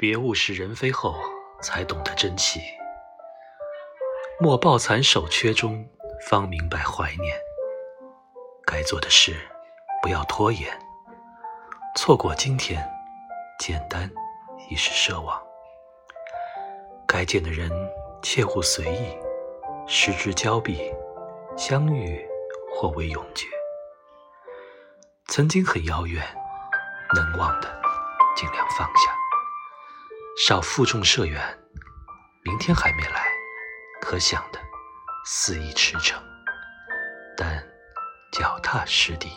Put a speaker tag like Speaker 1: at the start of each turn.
Speaker 1: 别物是人非后，才懂得珍惜。莫抱残守缺中，方明白怀念。该做的事，不要拖延。错过今天，简单已是奢望。该见的人，切勿随意。失之交臂，相遇或为永诀。曾经很遥远，能忘的尽量放下。少负重涉远，明天还没来。可想的，肆意驰骋，但脚踏实地。